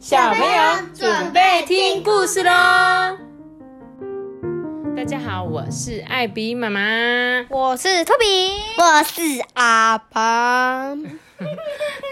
小朋友准备听故事喽！大家好，我是艾比妈妈，我是托比，我是阿班。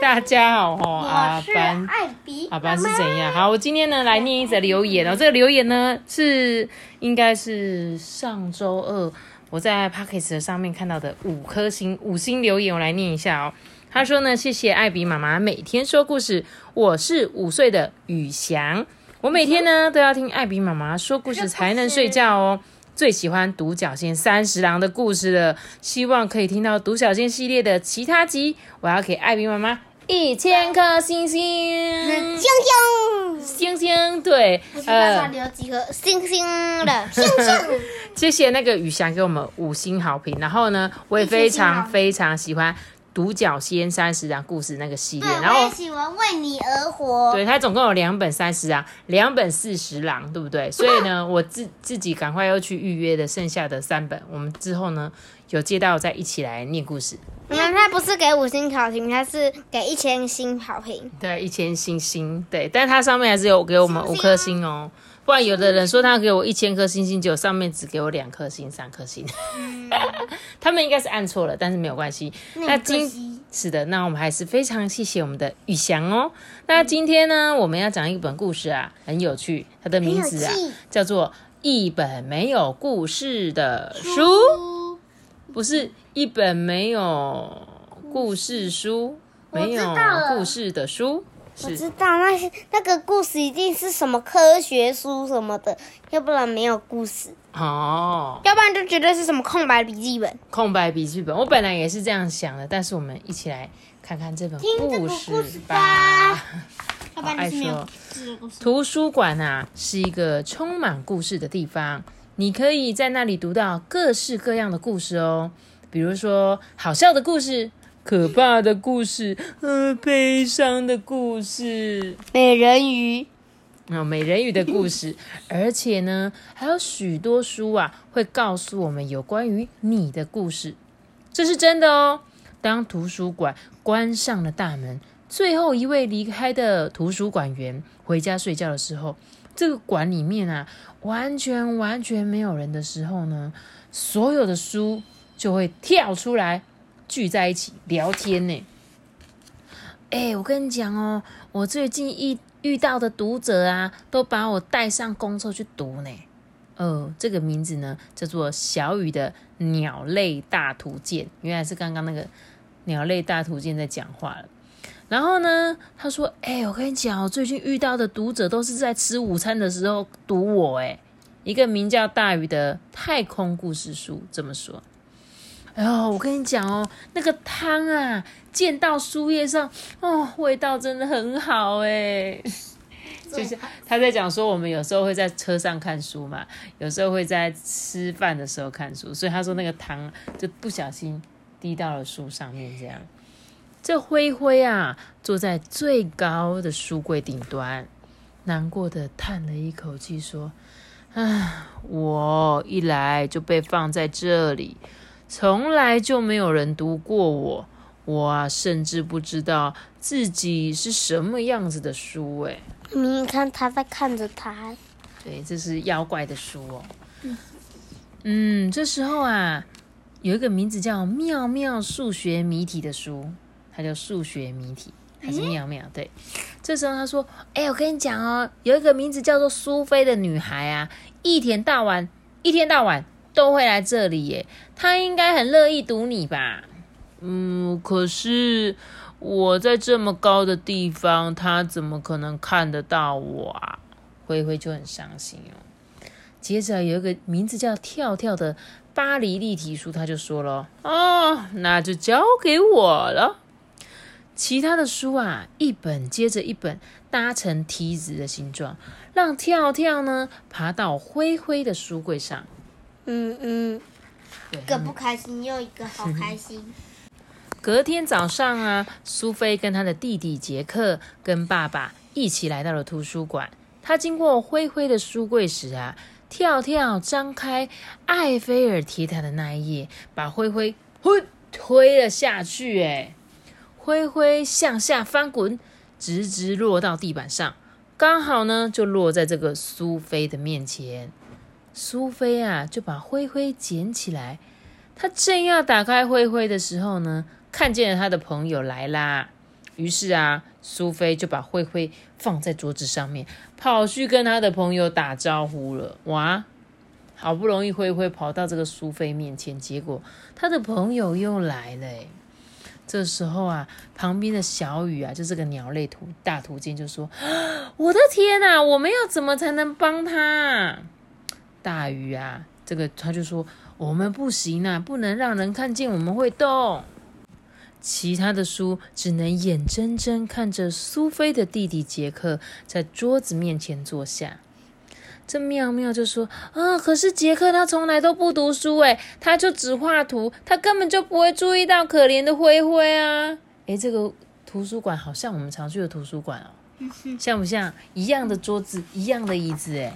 大家好哦，阿班，艾比，阿班是怎样？好，我今天呢来念一则留言哦。这个留言呢是应该是上周二我在 p o c k e t 上面看到的五颗星五星留言，我来念一下哦。他说呢，谢谢艾比妈妈每天说故事。我是五岁的宇翔，我每天呢都要听艾比妈妈说故事才能睡觉哦。最喜欢独角仙三十郎的故事了，希望可以听到独角仙系列的其他集。我要给艾比妈妈一千颗星星，星星，星星，对，呃，留几颗星星的星星。谢谢那个宇翔给我们五星好评，然后呢，我也非常非常喜欢。独角仙三十郎故事那个系列，然后喜欢为你而活。对，它总共有两本三十郎，两本四十郎，对不对？所以呢，我自自己赶快要去预约的剩下的三本，我们之后呢有接到再一起来念故事。那它不是给五星好评，它是给一千星好评。对，一千星星，对，但是它上面还是有给我们五颗星哦。不然有的人说他给我一千颗星星，就上面只给我两颗星、三颗星。他们应该是按错了，但是没有关系。那今是的，那我们还是非常谢谢我们的宇翔哦。那今天呢，我们要讲一本故事啊，很有趣，它的名字啊叫做《一本没有故事的书》，不是一本没有故事书，没有故事的书。我知道那些那个故事一定是什么科学书什么的，要不然没有故事哦。要不然就绝对是什么空白笔记本。空白笔记本，我本来也是这样想的，但是我们一起来看看这本故事吧。好爱说，图书馆啊是一个充满故事的地方，你可以在那里读到各式各样的故事哦，比如说好笑的故事。可怕的故事，呃，悲伤的故事，美人鱼，啊，美人鱼的故事，而且呢，还有许多书啊，会告诉我们有关于你的故事，这是真的哦。当图书馆关上了大门，最后一位离开的图书馆员回家睡觉的时候，这个馆里面啊，完全完全没有人的时候呢，所有的书就会跳出来。聚在一起聊天呢。哎，我跟你讲哦，我最近遇遇到的读者啊，都把我带上公车去读呢。呃，这个名字呢叫做小雨的鸟类大图鉴，原来是刚刚那个鸟类大图鉴在讲话了。然后呢，他说：“哎，我跟你讲，我最近遇到的读者都是在吃午餐的时候读我。哎，一个名叫大鱼的太空故事书，这么说。”哎呦，我跟你讲哦，那个汤啊，溅到书页上，哦，味道真的很好哎。就是他在讲说，我们有时候会在车上看书嘛，有时候会在吃饭的时候看书，所以他说那个汤就不小心滴到了书上面，这样。这灰灰啊，坐在最高的书柜顶端，难过的叹了一口气，说：“啊，我一来就被放在这里。”从来就没有人读过我，我啊，甚至不知道自己是什么样子的书哎。你看他在看着他，对，这是妖怪的书哦。嗯，这时候啊，有一个名字叫《妙妙数学谜题》的书，它叫数学谜题，还是妙妙？对。这时候他说：“哎，我跟你讲哦，有一个名字叫做苏菲的女孩啊，一天到晚，一天到晚。”都会来这里耶，他应该很乐意读你吧？嗯，可是我在这么高的地方，他怎么可能看得到我啊？灰灰就很伤心哦。接着有一个名字叫跳跳的巴黎立体书，他就说了：“哦，那就交给我了。”其他的书啊，一本接着一本搭成梯子的形状，让跳跳呢爬到灰灰的书柜上。嗯嗯，一个不开心，又一个好开心。隔天早上啊，苏菲跟她的弟弟杰克跟爸爸一起来到了图书馆。他经过灰灰的书柜时啊，跳跳张开艾菲尔铁塔的那一页，把灰灰推推了下去。哎，灰灰向下翻滚，直直落到地板上。刚好呢就落在这个苏菲的面前。苏菲啊就把灰灰捡起来，她正要打开灰灰的时候呢，看见了她的朋友来啦。于是啊，苏菲就把灰灰放在桌子上面，跑去跟她的朋友打招呼了。哇！好不容易灰灰跑到这个苏菲面前，结果他的朋友又来了。这时候啊，旁边的小雨啊，就是个鸟类图大图鉴，就说：“ 我的天哪，我们要怎么才能帮他？”大鱼啊，这个他就说：“我们不行啊，不能让人看见我们会动。”其他的书只能眼睁睁看着苏菲的弟弟杰克在桌子面前坐下。这妙妙就说：“啊，可是杰克他从来都不读书，诶，他就只画图，他根本就不会注意到可怜的灰灰啊！诶，这个图书馆好像我们常去的图书馆哦，像不像？一样的桌子，一样的椅子，诶。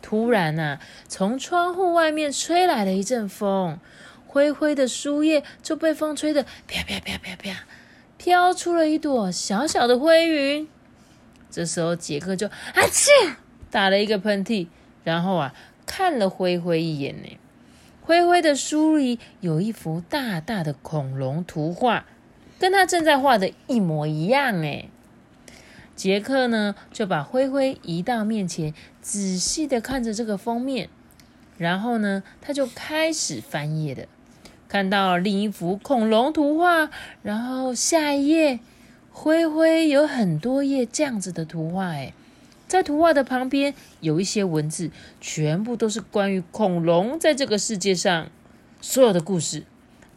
突然呐，从窗户外面吹来了一阵风，灰灰的书页就被风吹得啪啪啪啪啪，飘出了一朵小小的灰云。这时候杰克就啊切！打了一个喷嚏，然后啊，看了灰灰一眼呢。灰灰的书里有一幅大大的恐龙图画，跟他正在画的一模一样哎。杰克呢，就把灰灰移到面前，仔细的看着这个封面，然后呢，他就开始翻页的，看到另一幅恐龙图画，然后下一页，灰灰有很多页这样子的图画哎。在图画的旁边有一些文字，全部都是关于恐龙在这个世界上所有的故事。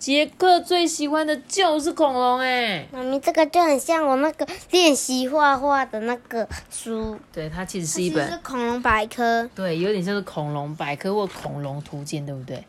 杰克最喜欢的就是恐龙，哎，妈咪，这个就很像我那个练习画画的那个书。对，它其实是一本是恐龙百科。对，有点像是恐龙百科或恐龙图鉴，对不对？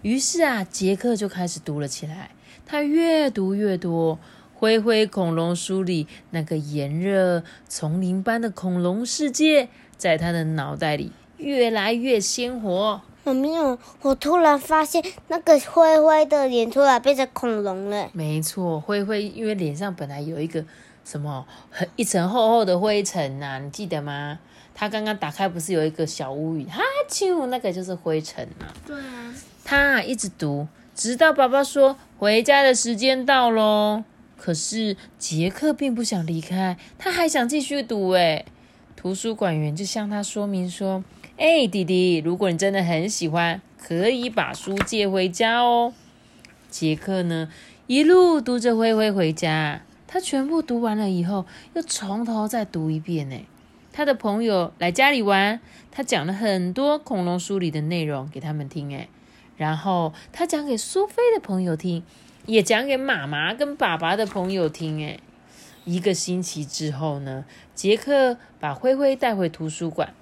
于是啊，杰克就开始读了起来。他越读越多。灰灰恐龙书里那个炎热丛林般的恐龙世界，在他的脑袋里越来越鲜活。有没有？我突然发现那个灰灰的脸突然变成恐龙了。没错，灰灰因为脸上本来有一个什么很一层厚厚的灰尘呐，你记得吗？他刚刚打开不是有一个小乌云？哈啾，那个就是灰尘呐。对啊。他一直读，直到爸爸说回家的时间到喽。可是杰克并不想离开，他还想继续读。哎，图书馆员就向他说明说：“哎，弟弟，如果你真的很喜欢，可以把书借回家哦。”杰克呢，一路读着灰灰回家。他全部读完了以后，又从头再读一遍。呢，他的朋友来家里玩，他讲了很多恐龙书里的内容给他们听。哎，然后他讲给苏菲的朋友听。也讲给妈妈跟爸爸的朋友听。诶，一个星期之后呢，杰克把灰灰带回图书馆，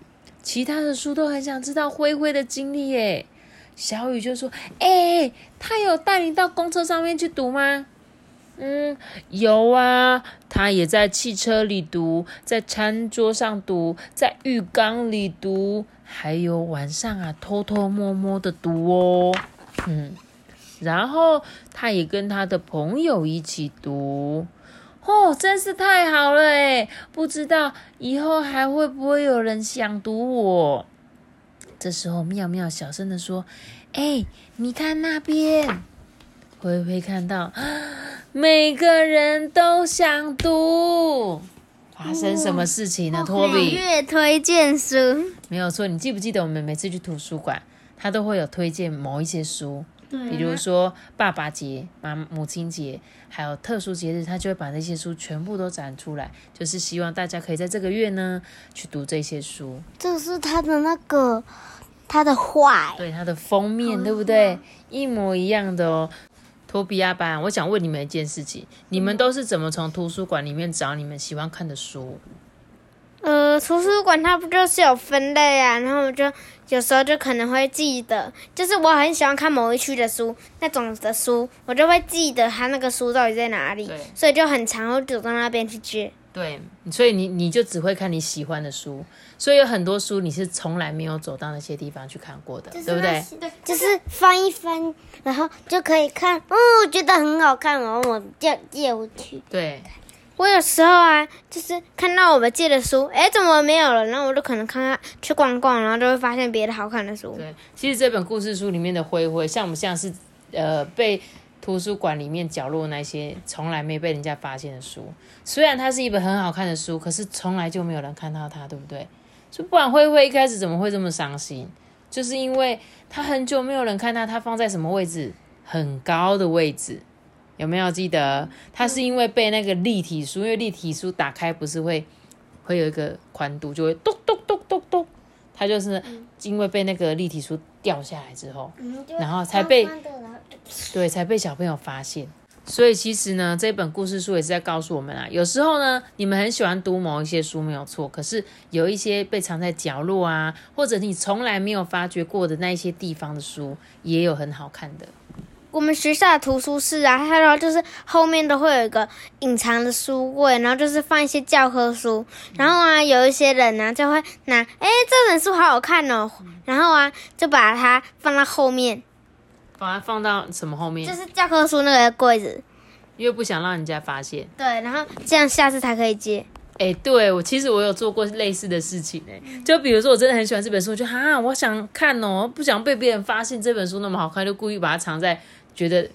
其他的书都很想知道灰灰的经历。耶，小雨就说：“哎，他有带你到公车上面去读吗？”“嗯，有啊，他也在汽车里读，在餐桌上读，在浴缸里读，还有晚上啊偷偷摸摸的读哦。”嗯。然后他也跟他的朋友一起读，哦，真是太好了诶不知道以后还会不会有人想读我？这时候妙妙小声的说：“哎，你看那边，灰灰看到，每个人都想读。发生什么事情呢？托比月推荐书没有错，你记不记得我们每次去图书馆，他都会有推荐某一些书。”比如说爸爸节、妈母亲节，还有特殊节日，他就会把那些书全部都展出来，就是希望大家可以在这个月呢去读这些书。这是他的那个他的画，对，他的封面，对不对？一模一样的哦。托比亚班，我想问你们一件事情：你们都是怎么从图书馆里面找你们喜欢看的书？呃，图书馆它不就是有分类啊？然后我就有时候就可能会记得，就是我很喜欢看某一区的书，那种的书，我就会记得它那个书到底在哪里，所以就很常会走到那边去借。对，所以你你就只会看你喜欢的书，所以有很多书你是从来没有走到那些地方去看过的，对不对？就是翻一翻，然后就可以看，哦，觉得很好看，然后我就借回去。对。我有时候啊，就是看到我们借的书，哎，怎么没有了？然后我就可能看看去逛逛，然后就会发现别的好看的书。对，其实这本故事书里面的灰灰，像不像是呃被图书馆里面角落那些从来没被人家发现的书？虽然它是一本很好看的书，可是从来就没有人看到它，对不对？就不然灰灰一开始怎么会这么伤心？就是因为他很久没有人看到，它放在什么位置？很高的位置。有没有记得？他是因为被那个立体书，因为立体书打开不是会会有一个宽度，就会咚咚咚咚咚。他就是因为被那个立体书掉下来之后，然后才被对才被小朋友发现。所以其实呢，这本故事书也是在告诉我们啊，有时候呢，你们很喜欢读某一些书没有错，可是有一些被藏在角落啊，或者你从来没有发掘过的那一些地方的书，也有很好看的。我们学校的图书室啊，它然后就是后面都会有一个隐藏的书柜，然后就是放一些教科书。然后啊，有一些人呢就会拿，哎，这本书好好看哦，然后啊就把它放到后面，把它放到什么后面？就是教科书那个柜子，因为不想让人家发现。对，然后这样下次才可以借。哎，对我其实我有做过类似的事情哎，就比如说我真的很喜欢这本书，就哈，我想看哦，不想被别人发现这本书那么好看，就故意把它藏在。觉得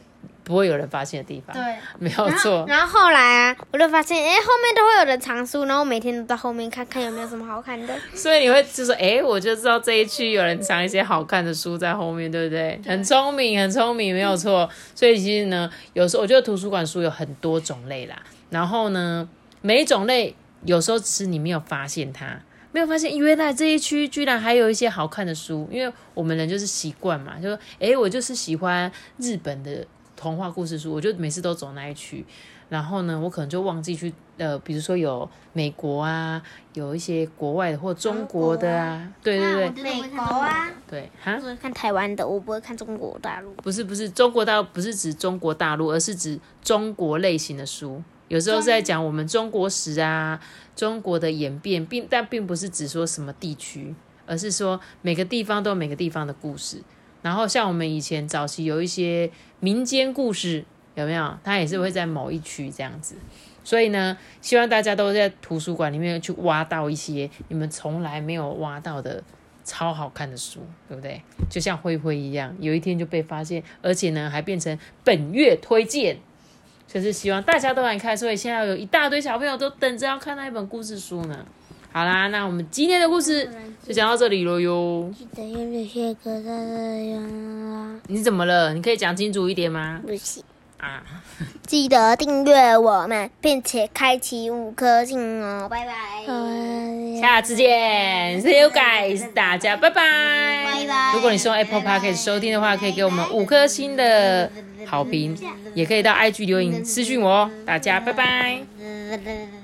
不会有人发现的地方，对，没有错。然后后来啊，我就发现，哎，后面都会有人藏书，然后每天都到后面看看有没有什么好看的。所以你会就说，哎，我就知道这一区有人藏一些好看的书在后面，对不对？很聪明，很聪明，没有错。所以其实呢，有时候我觉得图书馆书有很多种类啦，然后呢，每一种类有时候只是你没有发现它。没有发现，原来这一区居然还有一些好看的书，因为我们人就是习惯嘛，就说，哎，我就是喜欢日本的童话故事书，我就每次都走那一区，然后呢，我可能就忘记去，呃，比如说有美国啊，有一些国外的或中国的啊，对对对，美国啊，对，哈，看台湾的，我不会看中国大陆，不是不是，中国大陆不是指中国大陆，而是指中国类型的书。有时候是在讲我们中国史啊，中国的演变，并但并不是只说什么地区，而是说每个地方都有每个地方的故事。然后像我们以前早期有一些民间故事，有没有？它也是会在某一区这样子。所以呢，希望大家都在图书馆里面去挖到一些你们从来没有挖到的超好看的书，对不对？就像灰灰一样，有一天就被发现，而且呢还变成本月推荐。就是希望大家都来看，所以现在有一大堆小朋友都等着要看那一本故事书呢。好啦，那我们今天的故事就讲到这里了哟。记得用这些歌的人你怎么了？你可以讲清楚一点吗？不行啊。记得订阅我们，并且开启五颗星哦。拜拜。下次见，See you guys，大家拜拜。拜拜。如果你是用 Apple Podcast 收听的话，可以给我们五颗星的。好评，也可以到 IG 留言私讯我哦，大家拜拜。